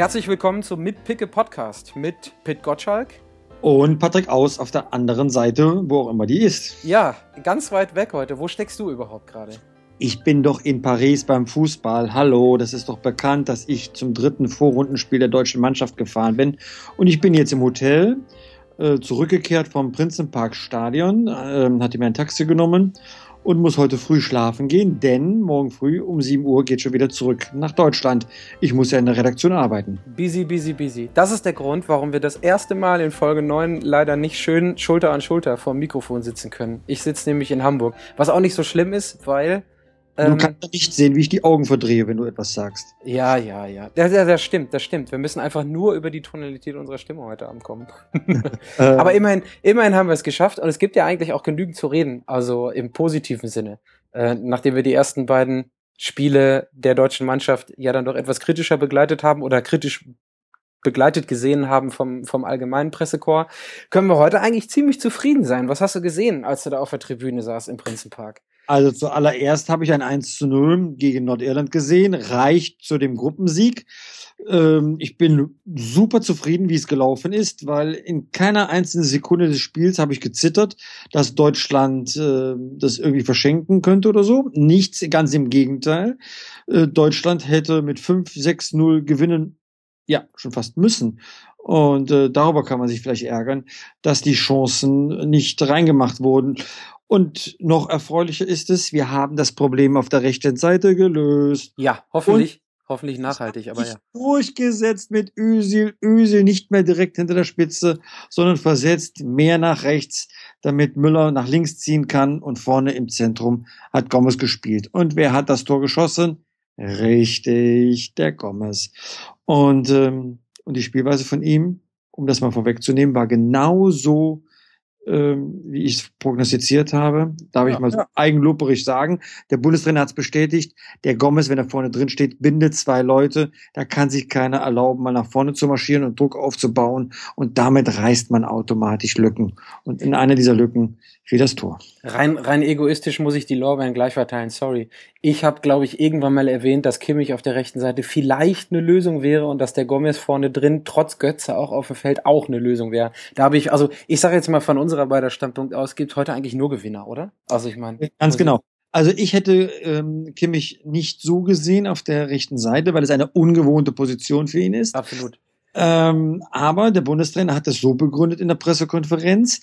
Herzlich willkommen zum Mitpicke Podcast mit Pit Gottschalk. Und Patrick Aus auf der anderen Seite, wo auch immer die ist. Ja, ganz weit weg heute. Wo steckst du überhaupt gerade? Ich bin doch in Paris beim Fußball. Hallo, das ist doch bekannt, dass ich zum dritten Vorrundenspiel der deutschen Mannschaft gefahren bin. Und ich bin jetzt im Hotel, äh, zurückgekehrt vom Prinzenpark Stadion, äh, hatte mir ein Taxi genommen und muss heute früh schlafen gehen, denn morgen früh um 7 Uhr geht schon wieder zurück nach Deutschland. Ich muss ja in der Redaktion arbeiten. Busy, busy, busy. Das ist der Grund, warum wir das erste Mal in Folge 9 leider nicht schön Schulter an Schulter vor dem Mikrofon sitzen können. Ich sitze nämlich in Hamburg, was auch nicht so schlimm ist, weil du kannst ähm, nicht sehen, wie ich die Augen verdrehe, wenn du etwas sagst. Ja, ja, ja. Das, das, das, stimmt, das stimmt. Wir müssen einfach nur über die Tonalität unserer Stimme heute Abend kommen. Aber immerhin, immerhin haben wir es geschafft und es gibt ja eigentlich auch genügend zu reden, also im positiven Sinne. Äh, nachdem wir die ersten beiden Spiele der deutschen Mannschaft ja dann doch etwas kritischer begleitet haben oder kritisch begleitet gesehen haben vom, vom allgemeinen Pressekorps, können wir heute eigentlich ziemlich zufrieden sein. Was hast du gesehen, als du da auf der Tribüne saß im Prinzenpark? Also zuallererst habe ich ein 1 zu 0 gegen Nordirland gesehen, reicht zu dem Gruppensieg. Ähm, ich bin super zufrieden, wie es gelaufen ist, weil in keiner einzelnen Sekunde des Spiels habe ich gezittert, dass Deutschland äh, das irgendwie verschenken könnte oder so. Nichts, ganz im Gegenteil. Äh, Deutschland hätte mit 5, 6, 0 gewinnen, ja, schon fast müssen. Und äh, darüber kann man sich vielleicht ärgern, dass die Chancen nicht reingemacht wurden. Und noch erfreulicher ist es, wir haben das Problem auf der rechten Seite gelöst. Ja, hoffentlich. Und hoffentlich nachhaltig, aber ja. Durchgesetzt mit Ösil, Ösil nicht mehr direkt hinter der Spitze, sondern versetzt mehr nach rechts, damit Müller nach links ziehen kann und vorne im Zentrum hat Gomez gespielt. Und wer hat das Tor geschossen? Richtig, der Gomez. Und, ähm, und die Spielweise von ihm, um das mal vorwegzunehmen, war genauso ähm, wie ich es prognostiziert habe. Darf ja, ich mal so ja. eigenloberig sagen. Der Bundestrainer hat es bestätigt. Der Gomez, wenn er vorne drin steht, bindet zwei Leute. Da kann sich keiner erlauben, mal nach vorne zu marschieren und Druck aufzubauen. Und damit reißt man automatisch Lücken. Und in einer dieser Lücken fiel das Tor. Rein, rein egoistisch muss ich die Lorbeeren gleich verteilen. Sorry. Ich habe, glaube ich, irgendwann mal erwähnt, dass Kimmich auf der rechten Seite vielleicht eine Lösung wäre und dass der Gomez vorne drin, trotz Götze auch auf dem Feld, auch eine Lösung wäre. Da habe ich, also ich sage jetzt mal von unserer beider Standpunkt aus, gibt heute eigentlich nur Gewinner, oder? Also ich meine. Ganz genau. Also ich hätte ähm, Kimmich nicht so gesehen auf der rechten Seite, weil es eine ungewohnte Position für ihn ist. Absolut. Ähm, aber der Bundestrainer hat es so begründet in der Pressekonferenz,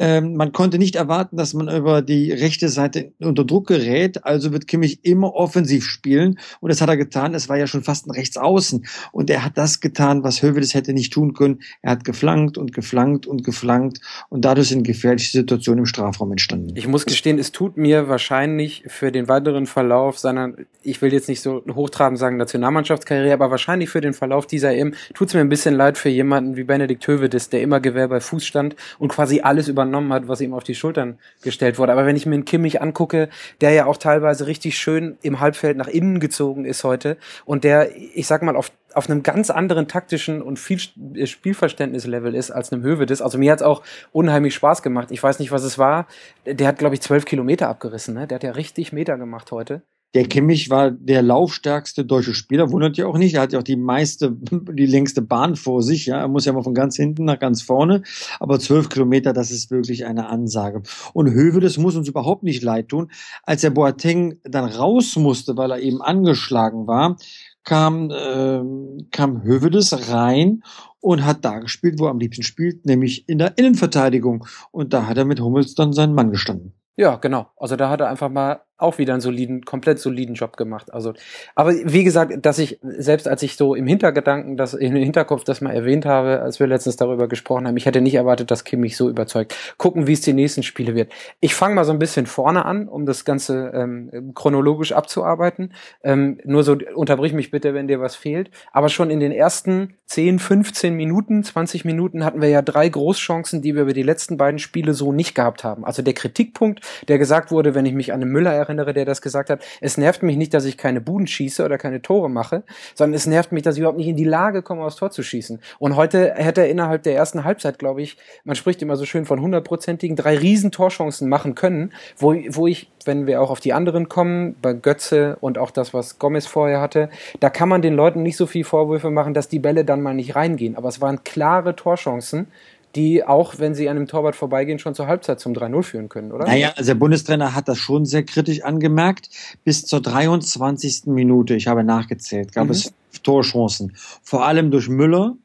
ähm, man konnte nicht erwarten, dass man über die rechte Seite unter Druck gerät. Also wird Kimmich immer offensiv spielen. Und das hat er getan. Es war ja schon fast ein Rechtsaußen. Und er hat das getan, was Hövedes hätte nicht tun können. Er hat geflankt und geflankt und geflankt. Und dadurch sind gefährliche Situationen im Strafraum entstanden. Ich muss gestehen, es tut mir wahrscheinlich für den weiteren Verlauf seiner, ich will jetzt nicht so hochtrabend sagen Nationalmannschaftskarriere, aber wahrscheinlich für den Verlauf dieser EM tut es mir ein bisschen leid für jemanden wie Benedikt Hövedes, der immer Gewehr bei Fuß stand und quasi alles über übernommen hat, was ihm auf die Schultern gestellt wurde. Aber wenn ich mir einen Kimmich angucke, der ja auch teilweise richtig schön im Halbfeld nach innen gezogen ist heute und der, ich sag mal, auf auf einem ganz anderen taktischen und viel Spielverständnislevel ist als einem Hövedes. Also mir hat's auch unheimlich Spaß gemacht. Ich weiß nicht, was es war. Der hat, glaube ich, zwölf Kilometer abgerissen. Ne? Der hat ja richtig Meter gemacht heute. Der Kimmich war der laufstärkste deutsche Spieler, wundert ja auch nicht. Er hat ja auch die meiste, die längste Bahn vor sich. Ja, er muss ja mal von ganz hinten nach ganz vorne. Aber zwölf Kilometer, das ist wirklich eine Ansage. Und Höwe, das muss uns überhaupt nicht leid tun. Als der Boateng dann raus musste, weil er eben angeschlagen war, kam, äh, kam Hövedes rein und hat da gespielt, wo er am liebsten spielt, nämlich in der Innenverteidigung. Und da hat er mit Hummels dann seinen Mann gestanden. Ja, genau. Also da hat er einfach mal auch wieder einen soliden, komplett soliden Job gemacht. Also, aber wie gesagt, dass ich, selbst als ich so im Hintergedanken, das, im Hinterkopf das mal erwähnt habe, als wir letztens darüber gesprochen haben, ich hätte nicht erwartet, dass Kim mich so überzeugt. Gucken, wie es die nächsten Spiele wird. Ich fange mal so ein bisschen vorne an, um das Ganze ähm, chronologisch abzuarbeiten. Ähm, nur so, unterbrich mich bitte, wenn dir was fehlt. Aber schon in den ersten 10, 15 Minuten, 20 Minuten hatten wir ja drei Großchancen, die wir über die letzten beiden Spiele so nicht gehabt haben. Also der Kritikpunkt, der gesagt wurde, wenn ich mich an den Müller erinnere, erinnere, der das gesagt hat. Es nervt mich nicht, dass ich keine Buden schieße oder keine Tore mache, sondern es nervt mich, dass ich überhaupt nicht in die Lage komme, aufs Tor zu schießen. Und heute hätte er innerhalb der ersten Halbzeit, glaube ich, man spricht immer so schön von hundertprozentigen drei riesen Torchancen machen können, wo, wo ich, wenn wir auch auf die anderen kommen, bei Götze und auch das, was Gomez vorher hatte, da kann man den Leuten nicht so viel Vorwürfe machen, dass die Bälle dann mal nicht reingehen. Aber es waren klare Torchancen die auch, wenn sie an dem Torwart vorbeigehen, schon zur Halbzeit zum 3-0 führen können, oder? Naja, also der Bundestrainer hat das schon sehr kritisch angemerkt. Bis zur 23. Minute, ich habe nachgezählt, gab mhm. es Torchancen. Vor allem durch Müller,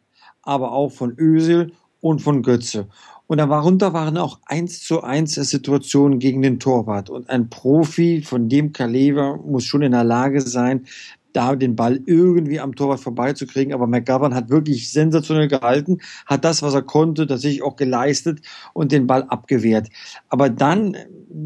aber auch von Ösel und von Götze. Und darunter waren auch eins zu eins Situationen gegen den Torwart. Und ein Profi von dem Kaliber muss schon in der Lage sein, da den Ball irgendwie am Torwart vorbeizukriegen. Aber McGovern hat wirklich sensationell gehalten, hat das, was er konnte, tatsächlich auch geleistet und den Ball abgewehrt. Aber dann,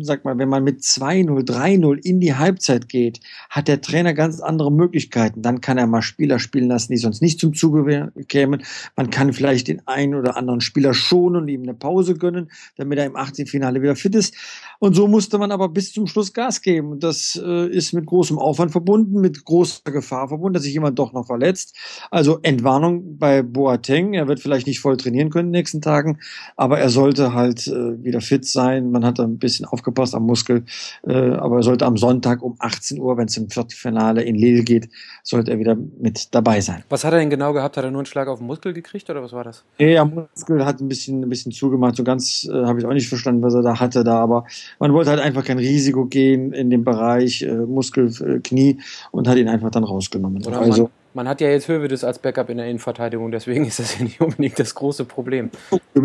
sag mal, wenn man mit 2-0, 3-0 in die Halbzeit geht, hat der Trainer ganz andere Möglichkeiten. Dann kann er mal Spieler spielen lassen, die sonst nicht zum Zuge kämen. Man kann vielleicht den einen oder anderen Spieler schonen und ihm eine Pause gönnen, damit er im 18. Finale wieder fit ist. Und so musste man aber bis zum Schluss Gas geben. Das äh, ist mit großem Aufwand verbunden, mit großem Gefahr verbunden, dass sich jemand doch noch verletzt. Also Entwarnung bei Boateng. Er wird vielleicht nicht voll trainieren können in den nächsten Tagen, aber er sollte halt äh, wieder fit sein. Man hat ein bisschen aufgepasst am Muskel, äh, aber er sollte am Sonntag um 18 Uhr, wenn es im Viertelfinale in Lille geht, sollte er wieder mit dabei sein. Was hat er denn genau gehabt? Hat er nur einen Schlag auf den Muskel gekriegt oder was war das? Ja, Muskel hat ein bisschen, ein bisschen zugemacht. So ganz äh, habe ich auch nicht verstanden, was er da hatte da, aber man wollte halt einfach kein Risiko gehen in dem Bereich äh, Muskel, äh, Knie und hat ihn einfach einfach dann rausgenommen. Oder also, man, hat ja jetzt Hövedes als Backup in der Innenverteidigung, deswegen ist das ja nicht unbedingt das große Problem.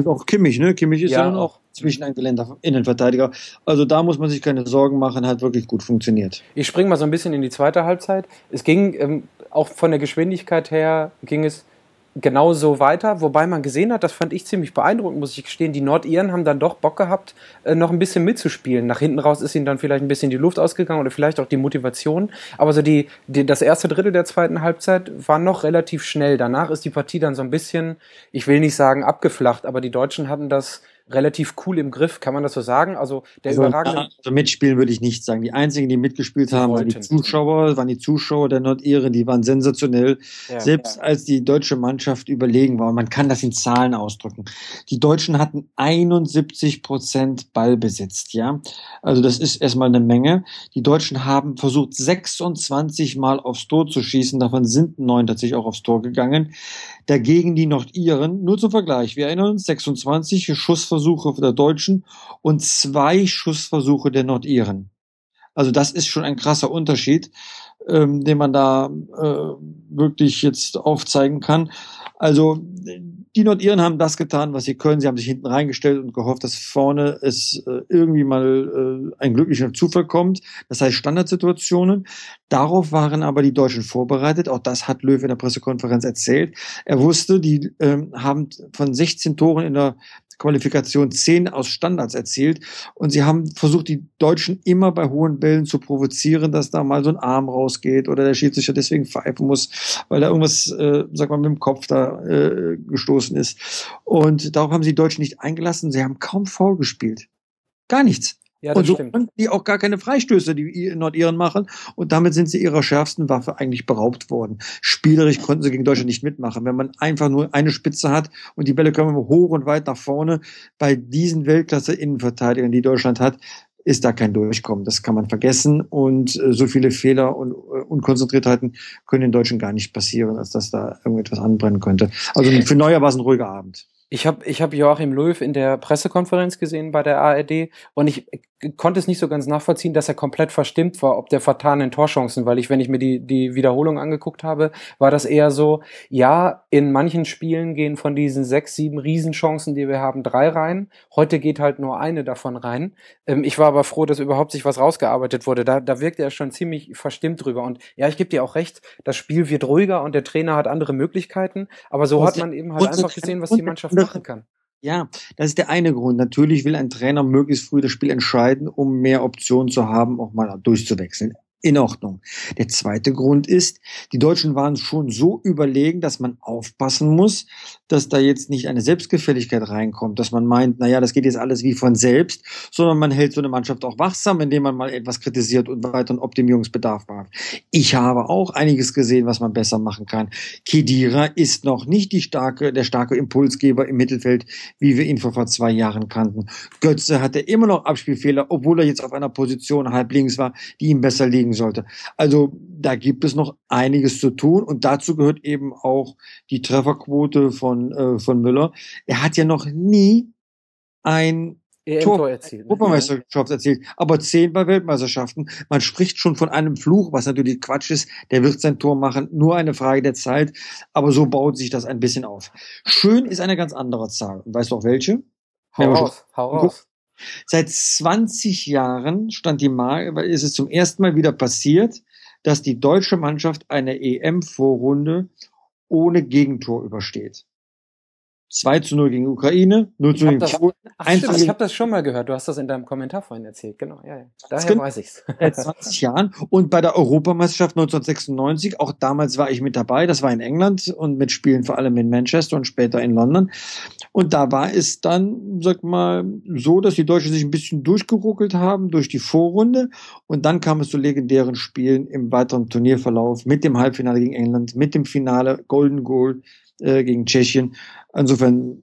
Auch Kimmich, ne? Kimmich ist ja, ja auch zwischen ein Geländer Innenverteidiger. Also da muss man sich keine Sorgen machen, hat wirklich gut funktioniert. Ich springe mal so ein bisschen in die zweite Halbzeit. Es ging ähm, auch von der Geschwindigkeit her, ging es genauso weiter, wobei man gesehen hat, das fand ich ziemlich beeindruckend, muss ich gestehen, die Nordiren haben dann doch Bock gehabt, äh, noch ein bisschen mitzuspielen. Nach hinten raus ist ihnen dann vielleicht ein bisschen die Luft ausgegangen oder vielleicht auch die Motivation, aber so die, die das erste Drittel der zweiten Halbzeit war noch relativ schnell. Danach ist die Partie dann so ein bisschen, ich will nicht sagen abgeflacht, aber die Deutschen hatten das relativ cool im Griff, kann man das so sagen? Also der also, überragende. Also mitspielen würde ich nicht sagen. Die einzigen, die mitgespielt haben, waren die Zuschauer, waren die Zuschauer der Nordiren, die waren sensationell. Ja, Selbst ja. als die deutsche Mannschaft überlegen war, man kann das in Zahlen ausdrücken. Die Deutschen hatten 71 Prozent Ballbesitzt, ja. Also das ist erstmal eine Menge. Die Deutschen haben versucht, 26 Mal aufs Tor zu schießen. Davon sind neun tatsächlich auch aufs Tor gegangen. Dagegen die Nordiren, nur zum Vergleich, wir erinnern uns, 26 Schussversuche der Deutschen und zwei Schussversuche der Nordiren. Also das ist schon ein krasser Unterschied, ähm, den man da äh, wirklich jetzt aufzeigen kann. Also die Nordiren haben das getan, was sie können. Sie haben sich hinten reingestellt und gehofft, dass vorne es äh, irgendwie mal äh, ein glücklicher Zufall kommt. Das heißt Standardsituationen. Darauf waren aber die Deutschen vorbereitet. Auch das hat Löw in der Pressekonferenz erzählt. Er wusste, die ähm, haben von 16 Toren in der Qualifikation 10 aus Standards erzielt. Und sie haben versucht, die Deutschen immer bei hohen Bällen zu provozieren, dass da mal so ein Arm rausgeht oder der Schiedsrichter deswegen pfeifen muss, weil da irgendwas, äh, sag mal, mit dem Kopf da äh, gestoßen ist. Und darauf haben sie die Deutschen nicht eingelassen. Sie haben kaum faul gespielt. Gar nichts. Ja, das und so stimmt. die auch gar keine Freistöße, die Nordiren machen. Und damit sind sie ihrer schärfsten Waffe eigentlich beraubt worden. Spielerisch konnten sie gegen Deutschland nicht mitmachen. Wenn man einfach nur eine Spitze hat und die Bälle kommen hoch und weit nach vorne, bei diesen Weltklasse-Innenverteidigern, die Deutschland hat, ist da kein Durchkommen. Das kann man vergessen. Und äh, so viele Fehler und äh, Unkonzentriertheiten können den Deutschen gar nicht passieren, als dass da irgendetwas anbrennen könnte. Also für Neuer war es ein ruhiger Abend. Ich habe ich hab Joachim Löw in der Pressekonferenz gesehen bei der ARD und ich konnte es nicht so ganz nachvollziehen, dass er komplett verstimmt war, ob der vertanen Torchancen, weil ich, wenn ich mir die, die Wiederholung angeguckt habe, war das eher so, ja, in manchen Spielen gehen von diesen sechs, sieben Riesenchancen, die wir haben, drei rein. Heute geht halt nur eine davon rein. Ähm, ich war aber froh, dass überhaupt sich was rausgearbeitet wurde. Da, da wirkte er schon ziemlich verstimmt drüber. Und ja, ich gebe dir auch recht, das Spiel wird ruhiger und der Trainer hat andere Möglichkeiten, aber so hat man eben halt einfach gesehen, was die Mannschaft machen kann. Ja, das ist der eine Grund. Natürlich will ein Trainer möglichst früh das Spiel entscheiden, um mehr Optionen zu haben, auch mal durchzuwechseln. In Ordnung. Der zweite Grund ist, die Deutschen waren schon so überlegen, dass man aufpassen muss, dass da jetzt nicht eine Selbstgefälligkeit reinkommt, dass man meint, naja, das geht jetzt alles wie von selbst, sondern man hält so eine Mannschaft auch wachsam, indem man mal etwas kritisiert und weiteren Optimierungsbedarf hat. Ich habe auch einiges gesehen, was man besser machen kann. Kedira ist noch nicht die starke, der starke Impulsgeber im Mittelfeld, wie wir ihn vor, vor zwei Jahren kannten. Götze hatte immer noch Abspielfehler, obwohl er jetzt auf einer Position halb links war, die ihm besser liegen sollte. Also da gibt es noch einiges zu tun und dazu gehört eben auch die Trefferquote von, äh, von Müller. Er hat ja noch nie ein Tor, Tor erzielt. Ne? Europameisterschaft erzielt, aber zehn bei Weltmeisterschaften. Man spricht schon von einem Fluch, was natürlich Quatsch ist. Der wird sein Tor machen, nur eine Frage der Zeit. Aber so baut sich das ein bisschen auf. Schön ist eine ganz andere Zahl. weißt du auch welche? Hau raus, hau raus. Seit 20 Jahren stand die Marke, ist es zum ersten Mal wieder passiert, dass die deutsche Mannschaft eine EM-Vorrunde ohne Gegentor übersteht. 2 zu 0 gegen Ukraine, 0 zu 0 gegen Polen. Ich habe das schon mal gehört. Du hast das in deinem Kommentar vorhin erzählt. Genau, ja, ja. Daher weiß ich's. Seit 20 Jahren. Und bei der Europameisterschaft 1996, auch damals war ich mit dabei. Das war in England und mit Spielen vor allem in Manchester und später in London. Und da war es dann, sag mal, so, dass die Deutschen sich ein bisschen durchgeruckelt haben durch die Vorrunde. Und dann kam es zu legendären Spielen im weiteren Turnierverlauf mit dem Halbfinale gegen England, mit dem Finale Golden Goal äh, gegen Tschechien. Insofern,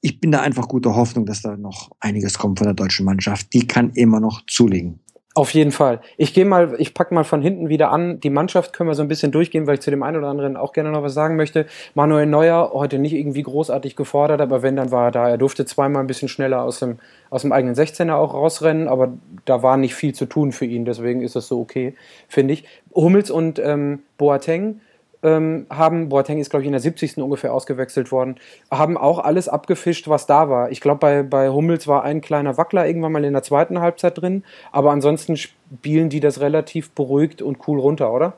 ich bin da einfach guter Hoffnung, dass da noch einiges kommt von der deutschen Mannschaft. Die kann immer noch zulegen. Auf jeden Fall. Ich gehe mal, ich packe mal von hinten wieder an. Die Mannschaft können wir so ein bisschen durchgehen, weil ich zu dem einen oder anderen auch gerne noch was sagen möchte. Manuel Neuer heute nicht irgendwie großartig gefordert, aber wenn, dann war er da. Er durfte zweimal ein bisschen schneller aus dem, aus dem eigenen 16er auch rausrennen, aber da war nicht viel zu tun für ihn. Deswegen ist das so okay, finde ich. Hummels und ähm, Boateng ähm, haben, Boateng ist glaube ich in der 70. ungefähr ausgewechselt worden, haben auch alles abgefischt, was da war. Ich glaube, bei, bei Hummels war ein kleiner Wackler irgendwann mal in der zweiten Halbzeit drin, aber ansonsten spielen die das relativ beruhigt und cool runter, oder?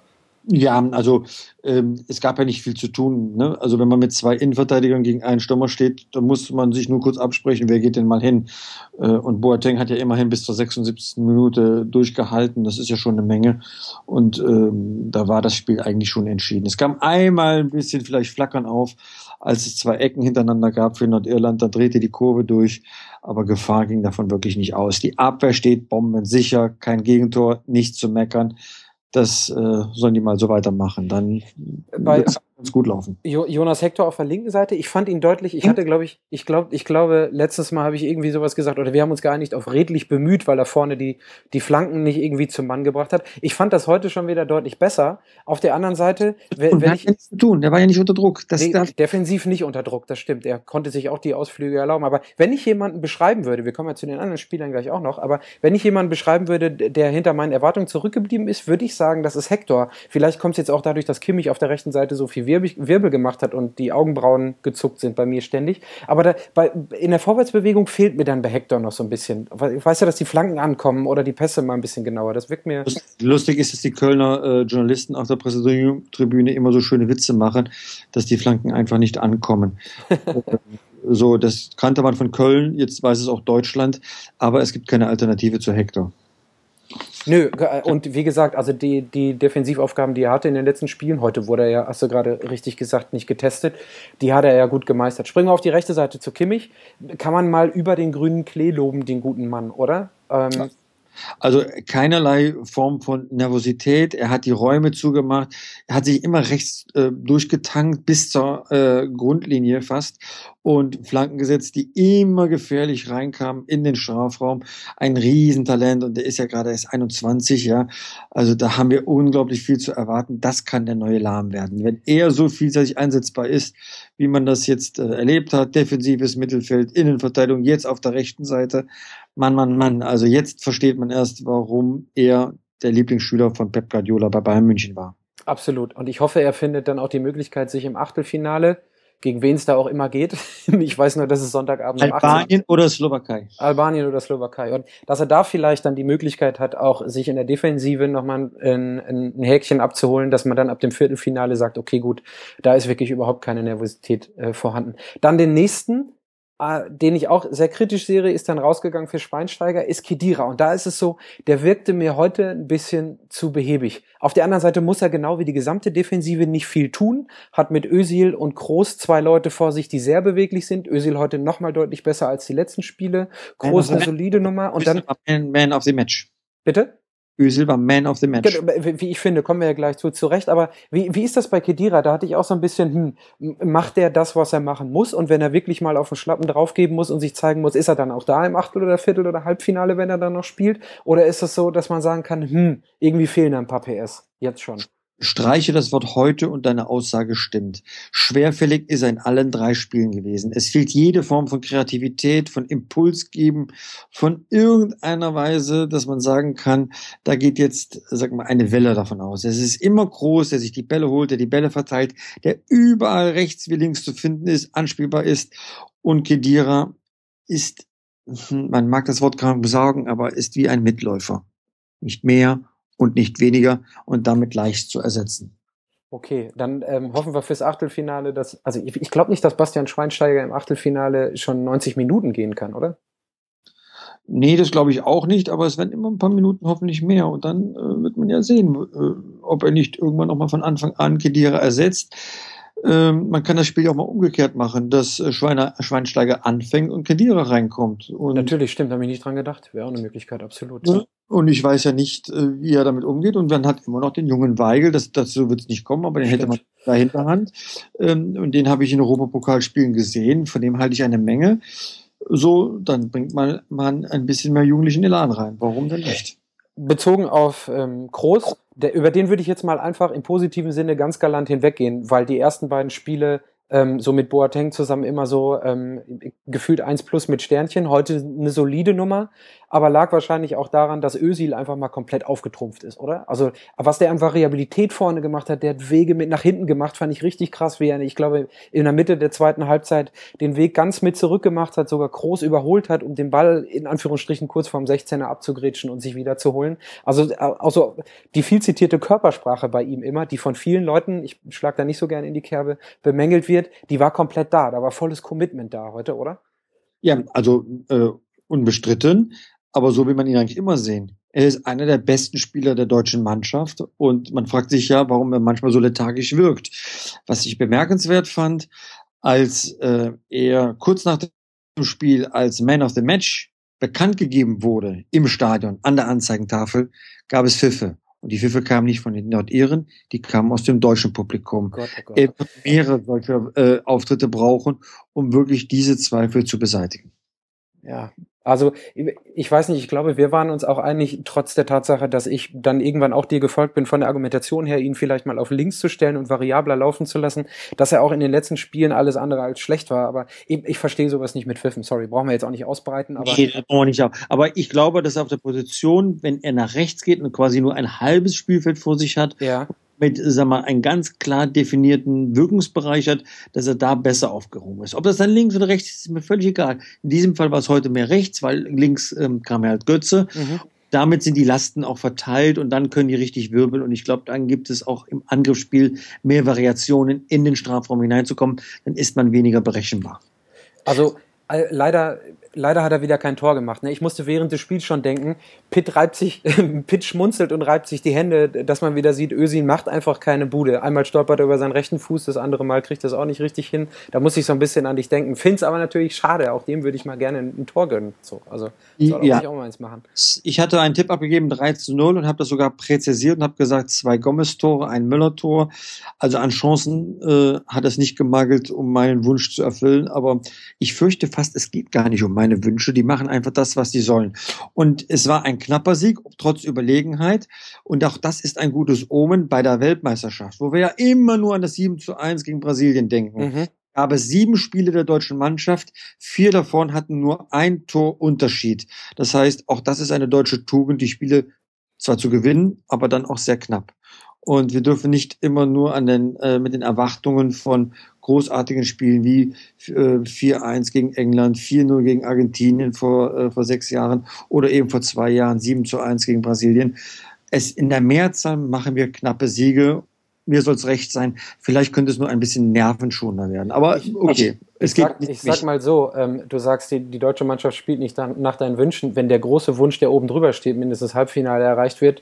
Ja, also ähm, es gab ja nicht viel zu tun. Ne? Also wenn man mit zwei Innenverteidigern gegen einen Stürmer steht, dann muss man sich nur kurz absprechen, wer geht denn mal hin. Äh, und Boateng hat ja immerhin bis zur 76. Minute durchgehalten. Das ist ja schon eine Menge. Und ähm, da war das Spiel eigentlich schon entschieden. Es kam einmal ein bisschen vielleicht Flackern auf, als es zwei Ecken hintereinander gab für Nordirland. Da drehte die Kurve durch, aber Gefahr ging davon wirklich nicht aus. Die Abwehr steht bombensicher, kein Gegentor, nichts zu meckern das äh, sollen die mal so weitermachen. Dann es ganz gut laufen. Jonas Hector auf der linken Seite, ich fand ihn deutlich, ich hatte, glaube ich, ich glaube, ich glaube, letztes Mal habe ich irgendwie sowas gesagt, oder wir haben uns geeinigt auf redlich bemüht, weil er vorne die, die Flanken nicht irgendwie zum Mann gebracht hat. Ich fand das heute schon wieder deutlich besser. Auf der anderen Seite, wenn, wenn ich. Ja nichts zu tun, der war ja nicht unter Druck. Das nee, defensiv nicht unter Druck, das stimmt. Er konnte sich auch die Ausflüge erlauben. Aber wenn ich jemanden beschreiben würde, wir kommen ja zu den anderen Spielern gleich auch noch, aber wenn ich jemanden beschreiben würde, der hinter meinen Erwartungen zurückgeblieben ist, würde ich sagen, das ist Hector. Vielleicht kommt es jetzt auch dadurch, dass Kimmich auf der rechten Seite so viel Wirbel, Wirbel gemacht hat und die Augenbrauen gezuckt sind bei mir ständig. Aber da, bei, in der Vorwärtsbewegung fehlt mir dann bei Hector noch so ein bisschen. Ich weiß ja, dass die Flanken ankommen oder die Pässe mal ein bisschen genauer. Das wirkt mir. Lustig ist, dass die Kölner äh, Journalisten auf der Pressetribüne immer so schöne Witze machen, dass die Flanken einfach nicht ankommen. so, das kannte man von Köln, jetzt weiß es auch Deutschland, aber es gibt keine Alternative zu Hector. Nö, äh, und wie gesagt, also die, die Defensivaufgaben, die er hatte in den letzten Spielen, heute wurde er ja, hast du gerade richtig gesagt, nicht getestet, die hat er ja gut gemeistert. Springen wir auf die rechte Seite zu Kimmich. Kann man mal über den grünen Klee loben, den guten Mann, oder? Ähm, also keinerlei Form von Nervosität. Er hat die Räume zugemacht. Er hat sich immer rechts äh, durchgetankt bis zur äh, Grundlinie fast und Flanken gesetzt, die immer gefährlich reinkamen in den Strafraum. Ein Riesentalent und der ist ja gerade erst 21, ja. Also da haben wir unglaublich viel zu erwarten. Das kann der neue Lahm werden. Wenn er so vielseitig einsetzbar ist, wie man das jetzt äh, erlebt hat, defensives Mittelfeld, Innenverteidigung, jetzt auf der rechten Seite, Mann, Mann, Mann. Also jetzt versteht man erst, warum er der Lieblingsschüler von Pep Guardiola bei Bayern München war. Absolut. Und ich hoffe, er findet dann auch die Möglichkeit, sich im Achtelfinale, gegen wen es da auch immer geht. ich weiß nur, dass es Sonntagabend Albanien oder Slowakei. Albanien oder Slowakei. Und dass er da vielleicht dann die Möglichkeit hat, auch sich in der Defensive nochmal ein, ein, Häkchen abzuholen, dass man dann ab dem Viertelfinale sagt, okay, gut, da ist wirklich überhaupt keine Nervosität äh, vorhanden. Dann den nächsten, den ich auch sehr kritisch sehe, ist dann rausgegangen für Schweinsteiger, ist Kedira. Und da ist es so, der wirkte mir heute ein bisschen zu behäbig. Auf der anderen Seite muss er genau wie die gesamte Defensive nicht viel tun, hat mit Özil und Groß zwei Leute vor sich, die sehr beweglich sind. Özil heute nochmal deutlich besser als die letzten Spiele. Groß eine solide Nummer und dann... Man of the Match. Bitte? Özil war Man of the Match. Genau, wie ich finde, kommen wir ja gleich zu, zurecht. Aber wie, wie ist das bei Kedira? Da hatte ich auch so ein bisschen, hm, macht der das, was er machen muss? Und wenn er wirklich mal auf den Schlappen draufgeben muss und sich zeigen muss, ist er dann auch da im Achtel- oder Viertel- oder Halbfinale, wenn er dann noch spielt? Oder ist es so, dass man sagen kann, hm, irgendwie fehlen ein paar PS? Jetzt schon. Streiche das Wort heute und deine Aussage stimmt. Schwerfällig ist er in allen drei Spielen gewesen. Es fehlt jede Form von Kreativität, von Impulsgeben, von irgendeiner Weise, dass man sagen kann, da geht jetzt, sag mal, eine Welle davon aus. Es ist immer groß, der sich die Bälle holt, der die Bälle verteilt, der überall rechts wie links zu finden ist, anspielbar ist. Und Kedira ist, man mag das Wort kaum sagen, aber ist wie ein Mitläufer. Nicht mehr und nicht weniger und damit leicht zu ersetzen. Okay, dann ähm, hoffen wir fürs Achtelfinale, dass, also ich, ich glaube nicht, dass Bastian Schweinsteiger im Achtelfinale schon 90 Minuten gehen kann, oder? Nee, das glaube ich auch nicht, aber es werden immer ein paar Minuten hoffentlich mehr und dann äh, wird man ja sehen, äh, ob er nicht irgendwann nochmal von Anfang an Kedira ersetzt. Ähm, man kann das Spiel auch mal umgekehrt machen, dass äh, Schweiner, Schweinsteiger anfängt und Kedira reinkommt. Und Natürlich, stimmt, habe ich nicht dran gedacht. Wäre auch eine Möglichkeit, absolut. Ja, und ich weiß ja nicht, äh, wie er damit umgeht. Und man hat immer noch den jungen Weigel, das, dazu wird es nicht kommen, aber den Stimmt. hätte man da hinterhand. Ähm, und den habe ich in Europapokalspielen gesehen, von dem halte ich eine Menge. So, dann bringt man, man ein bisschen mehr jugendlichen Elan rein. Warum denn nicht? Bezogen auf ähm, Groß, der, über den würde ich jetzt mal einfach im positiven Sinne ganz galant hinweggehen, weil die ersten beiden Spiele ähm, so mit Boateng zusammen immer so ähm, gefühlt eins plus mit Sternchen. Heute eine solide Nummer, aber lag wahrscheinlich auch daran, dass Ösil einfach mal komplett aufgetrumpft ist, oder? Also, was der an Variabilität vorne gemacht hat, der hat Wege mit nach hinten gemacht, fand ich richtig krass, wie er, ich glaube, in der Mitte der zweiten Halbzeit den Weg ganz mit zurückgemacht hat, sogar groß überholt hat, um den Ball in Anführungsstrichen kurz vorm 16er abzugrätschen und sich wieder zu holen. Also, also die viel zitierte Körpersprache bei ihm immer, die von vielen Leuten, ich schlag da nicht so gerne in die Kerbe, bemängelt wird, die war komplett da. Da war volles Commitment da heute, oder? Ja, also äh, unbestritten aber so will man ihn eigentlich immer sehen. Er ist einer der besten Spieler der deutschen Mannschaft und man fragt sich ja, warum er manchmal so lethargisch wirkt. Was ich bemerkenswert fand, als äh, er kurz nach dem Spiel als Man of the Match bekannt gegeben wurde im Stadion an der Anzeigentafel, gab es Pfiffe. Und die Pfiffe kamen nicht von den Nordiren, die kamen aus dem deutschen Publikum. Gott, oh Gott. Er wird mehrere solcher äh, Auftritte brauchen, um wirklich diese Zweifel zu beseitigen. Ja, also ich weiß nicht, ich glaube, wir waren uns auch einig, trotz der Tatsache, dass ich dann irgendwann auch dir gefolgt bin, von der Argumentation her, ihn vielleicht mal auf links zu stellen und variabler laufen zu lassen, dass er auch in den letzten Spielen alles andere als schlecht war. Aber ich, ich verstehe sowas nicht mit Pfiffen. Sorry, brauchen wir jetzt auch nicht ausbreiten. Aber, nee, das nicht auch. aber ich glaube, dass er auf der Position, wenn er nach rechts geht und quasi nur ein halbes Spielfeld vor sich hat, ja mit, sag mal, einen ganz klar definierten Wirkungsbereich hat, dass er da besser aufgehoben ist. Ob das dann links oder rechts ist, ist mir völlig egal. In diesem Fall war es heute mehr rechts, weil links ähm, kam er halt Götze. Mhm. Damit sind die Lasten auch verteilt und dann können die richtig wirbeln. Und ich glaube, dann gibt es auch im Angriffsspiel mehr Variationen, in den Strafraum hineinzukommen. Dann ist man weniger berechenbar. Also äh, leider leider hat er wieder kein Tor gemacht. Ne? Ich musste während des Spiels schon denken, Pitt reibt sich, Pitt schmunzelt und reibt sich die Hände, dass man wieder sieht, Ösin macht einfach keine Bude. Einmal stolpert er über seinen rechten Fuß, das andere Mal kriegt er es auch nicht richtig hin. Da muss ich so ein bisschen an dich denken. Find's aber natürlich schade. Auch dem würde ich mal gerne ein, Tor gönnen. So, also soll ja. auch mal eins machen. Ich hatte einen Tipp abgegeben, 3 zu 0 und habe das sogar präzisiert und habe gesagt, zwei Gomez-Tore, ein Müller-Tor. Also an Chancen äh, hat es nicht gemagelt, um meinen Wunsch zu erfüllen. Aber ich fürchte fast, es geht gar nicht um meinen meine Wünsche, die machen einfach das, was sie sollen. Und es war ein knapper Sieg, trotz Überlegenheit. Und auch das ist ein gutes Omen bei der Weltmeisterschaft, wo wir ja immer nur an das 7 zu 1 gegen Brasilien denken. Mhm. Aber sieben Spiele der deutschen Mannschaft, vier davon hatten nur ein Tor Unterschied. Das heißt, auch das ist eine deutsche Tugend, die Spiele zwar zu gewinnen, aber dann auch sehr knapp. Und wir dürfen nicht immer nur an den, äh, mit den Erwartungen von großartigen Spielen wie äh, 4-1 gegen England, 4-0 gegen Argentinien vor, äh, vor sechs Jahren oder eben vor zwei Jahren 7-1 gegen Brasilien. Es, in der Mehrzahl machen wir knappe Siege mir soll es recht sein. Vielleicht könnte es nur ein bisschen nervenschonender werden. Aber okay. Ich, sag, ich sag, mal so, ähm, du sagst, die, die, deutsche Mannschaft spielt nicht nach deinen Wünschen. Wenn der große Wunsch, der oben drüber steht, mindestens Halbfinale erreicht wird,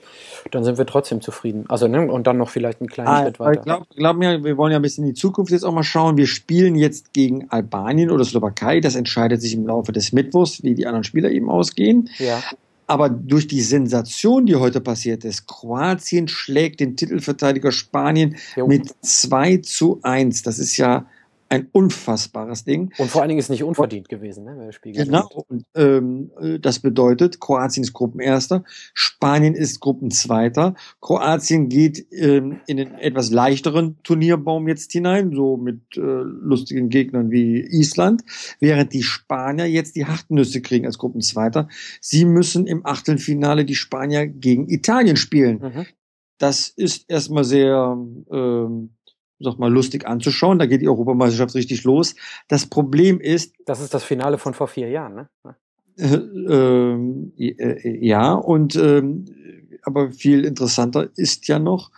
dann sind wir trotzdem zufrieden. Also, ne? Und dann noch vielleicht einen kleinen ah, Schritt weiter. Ich glaube glaub mir, wir wollen ja ein bisschen in die Zukunft jetzt auch mal schauen. Wir spielen jetzt gegen Albanien oder Slowakei. Das entscheidet sich im Laufe des Mittwochs, wie die anderen Spieler eben ausgehen. Ja. Aber durch die Sensation, die heute passiert ist, Kroatien schlägt den Titelverteidiger Spanien jo. mit 2 zu 1. Das ist ja ein unfassbares Ding. Und vor allen Dingen ist nicht unverdient gewesen, ne, Spiel Genau. Und, ähm, äh, das bedeutet, Kroatien ist Gruppenerster, Spanien ist Gruppenzweiter. Kroatien geht ähm, in den etwas leichteren Turnierbaum jetzt hinein, so mit äh, lustigen Gegnern wie Island, während die Spanier jetzt die harten Nüsse kriegen als Gruppenzweiter. Sie müssen im Achtelfinale die Spanier gegen Italien spielen. Mhm. Das ist erstmal sehr ähm, sag mal, lustig anzuschauen. Da geht die Europameisterschaft richtig los. Das Problem ist. Das ist das Finale von vor vier Jahren, ne? Äh, ähm, äh, ja, und ähm, aber viel interessanter ist ja noch,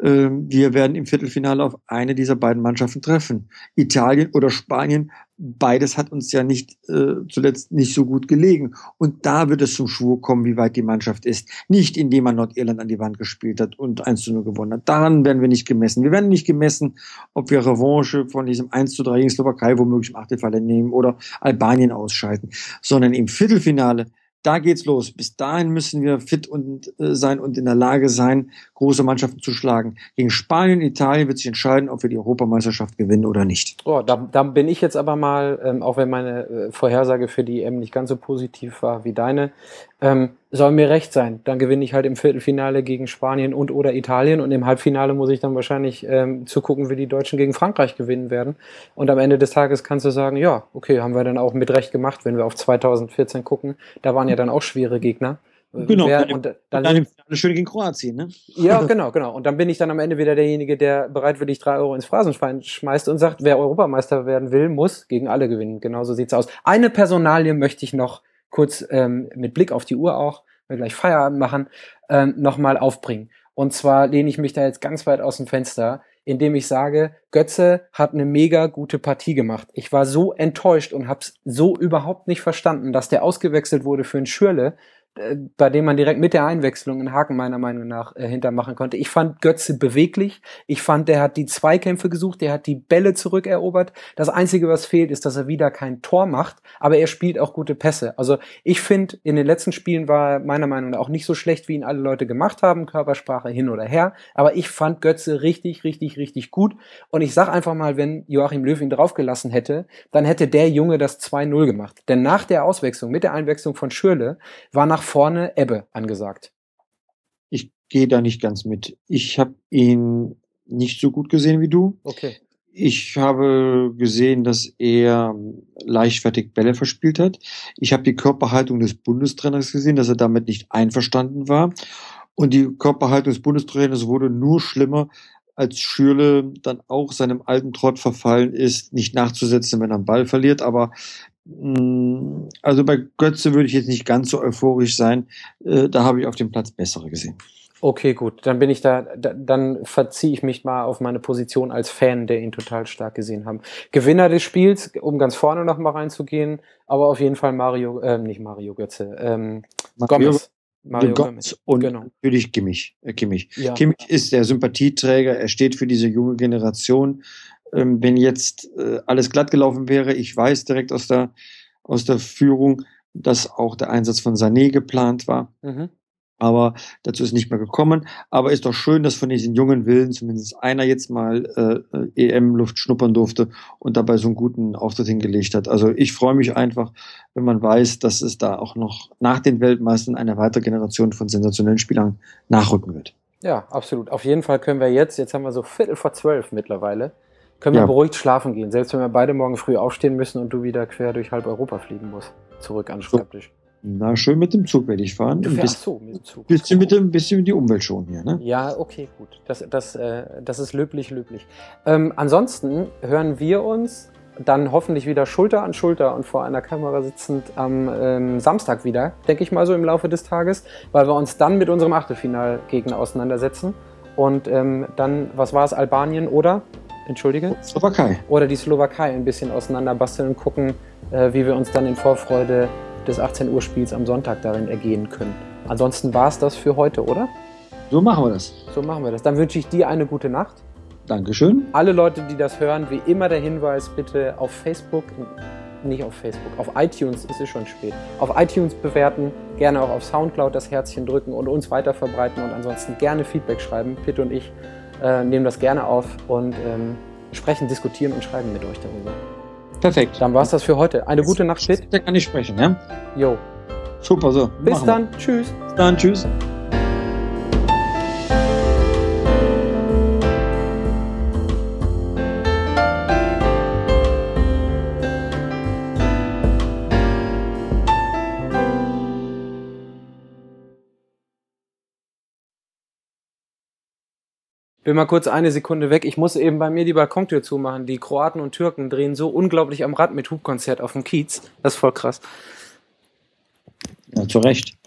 wir werden im Viertelfinale auf eine dieser beiden Mannschaften treffen. Italien oder Spanien, beides hat uns ja nicht äh, zuletzt nicht so gut gelegen. Und da wird es zum Schwur kommen, wie weit die Mannschaft ist. Nicht indem man Nordirland an die Wand gespielt hat und 1 zu 0 gewonnen hat. Daran werden wir nicht gemessen. Wir werden nicht gemessen, ob wir Revanche von diesem 1 zu 3 gegen Slowakei womöglich im Achtelfinale nehmen oder Albanien ausschalten, sondern im Viertelfinale da geht's los. Bis dahin müssen wir fit und äh, sein und in der Lage sein, große Mannschaften zu schlagen. Gegen Spanien, Italien wird sich entscheiden, ob wir die Europameisterschaft gewinnen oder nicht. Oh, da, da bin ich jetzt aber mal, ähm, auch wenn meine äh, Vorhersage für die EM nicht ganz so positiv war wie deine, ähm, soll mir recht sein. Dann gewinne ich halt im Viertelfinale gegen Spanien und oder Italien und im Halbfinale muss ich dann wahrscheinlich ähm, zugucken, wie die Deutschen gegen Frankreich gewinnen werden. Und am Ende des Tages kannst du sagen, ja, okay, haben wir dann auch mit Recht gemacht, wenn wir auf 2014 gucken. Da waren ja dann auch schwere Gegner. Genau, Wer, und, dann, dann im Finale schön gegen Kroatien, ne? Ja, genau, genau. Und dann bin ich dann am Ende wieder derjenige, der bereitwillig drei Euro ins Phrasenschwein schmeißt und sagt, wer Europameister werden will, muss gegen alle gewinnen. Genauso sieht's aus. Eine Personalie möchte ich noch kurz ähm, mit Blick auf die Uhr auch, wir gleich Feierabend machen, ähm, nochmal aufbringen. Und zwar lehne ich mich da jetzt ganz weit aus dem Fenster, indem ich sage, Götze hat eine mega gute Partie gemacht. Ich war so enttäuscht und habe es so überhaupt nicht verstanden, dass der ausgewechselt wurde für einen Schürle, bei dem man direkt mit der Einwechslung einen Haken meiner Meinung nach äh, hintermachen konnte. Ich fand Götze beweglich. Ich fand, der hat die Zweikämpfe gesucht, der hat die Bälle zurückerobert. Das Einzige, was fehlt, ist, dass er wieder kein Tor macht, aber er spielt auch gute Pässe. Also ich finde, in den letzten Spielen war er meiner Meinung nach auch nicht so schlecht, wie ihn alle Leute gemacht haben, Körpersprache hin oder her. Aber ich fand Götze richtig, richtig, richtig gut. Und ich sag einfach mal, wenn Joachim Löw ihn draufgelassen hätte, dann hätte der Junge das 2-0 gemacht. Denn nach der Auswechslung, mit der Einwechslung von Schürle, war nach vorne Ebbe angesagt. Ich gehe da nicht ganz mit. Ich habe ihn nicht so gut gesehen wie du. Okay. Ich habe gesehen, dass er leichtfertig Bälle verspielt hat. Ich habe die Körperhaltung des Bundestrainers gesehen, dass er damit nicht einverstanden war. Und die Körperhaltung des Bundestrainers wurde nur schlimmer, als Schürle dann auch seinem alten Trott verfallen ist, nicht nachzusetzen, wenn er einen Ball verliert. Aber also bei Götze würde ich jetzt nicht ganz so euphorisch sein. Äh, da habe ich auf dem Platz bessere gesehen. Okay, gut. Dann bin ich da, da dann verziehe ich mich mal auf meine Position als Fan, der ihn total stark gesehen haben. Gewinner des Spiels, um ganz vorne noch mal reinzugehen, aber auf jeden Fall Mario, äh, nicht Mario Götze, ähm, Mario, Gomez. Mario Gomez. Und genau. natürlich Kimmich. Äh, Kimmich. Ja. Kimmich ist der Sympathieträger, er steht für diese junge Generation ähm, wenn jetzt äh, alles glatt gelaufen wäre. Ich weiß direkt aus der, aus der Führung, dass auch der Einsatz von Sané geplant war. Mhm. Aber dazu ist nicht mehr gekommen. Aber ist doch schön, dass von diesen jungen Willen zumindest einer jetzt mal äh, EM-Luft schnuppern durfte und dabei so einen guten Auftritt hingelegt hat. Also ich freue mich einfach, wenn man weiß, dass es da auch noch nach den Weltmeistern eine weitere Generation von sensationellen Spielern nachrücken wird. Ja, absolut. Auf jeden Fall können wir jetzt, jetzt haben wir so Viertel vor zwölf mittlerweile, können wir ja. beruhigt schlafen gehen, selbst wenn wir beide morgen früh aufstehen müssen und du wieder quer durch halb Europa fliegen musst. Zurück an Schreibtisch. Na, schön mit dem Zug werde ich fahren. Du fährst so, mit dem Zug. Bisschen, mit dem, bisschen die Umwelt schon hier, ne? Ja, okay, gut. Das, das, äh, das ist löblich, löblich. Ähm, ansonsten hören wir uns dann hoffentlich wieder Schulter an Schulter und vor einer Kamera sitzend am ähm, Samstag wieder, denke ich mal so im Laufe des Tages, weil wir uns dann mit unserem Achtelfinalgegner auseinandersetzen. Und ähm, dann, was war es, Albanien oder? Entschuldige? Slowakei. Oder die Slowakei ein bisschen auseinanderbasteln und gucken, äh, wie wir uns dann in Vorfreude des 18 Uhr Spiels am Sonntag darin ergehen können. Ansonsten war es das für heute, oder? So machen wir das. So machen wir das. Dann wünsche ich dir eine gute Nacht. Dankeschön. Alle Leute, die das hören, wie immer der Hinweis, bitte auf Facebook, nicht auf Facebook, auf iTunes ist es schon spät. Auf iTunes bewerten, gerne auch auf Soundcloud das Herzchen drücken und uns weiter verbreiten und ansonsten gerne Feedback schreiben. Pitt und ich äh, nehmen das gerne auf und ähm, sprechen, diskutieren und schreiben mit euch darüber. Perfekt. Dann war es das für heute. Eine gute Nacht, Pitt. Da kann ich sprechen, ja? Jo. Super, so. Bis dann. Tschüss. Bis dann, tschüss. Bin mal kurz eine Sekunde weg. Ich muss eben bei mir die Balkontür zumachen. Die Kroaten und Türken drehen so unglaublich am Rad mit Hubkonzert auf dem Kiez. Das ist voll krass. Ja, zu Recht.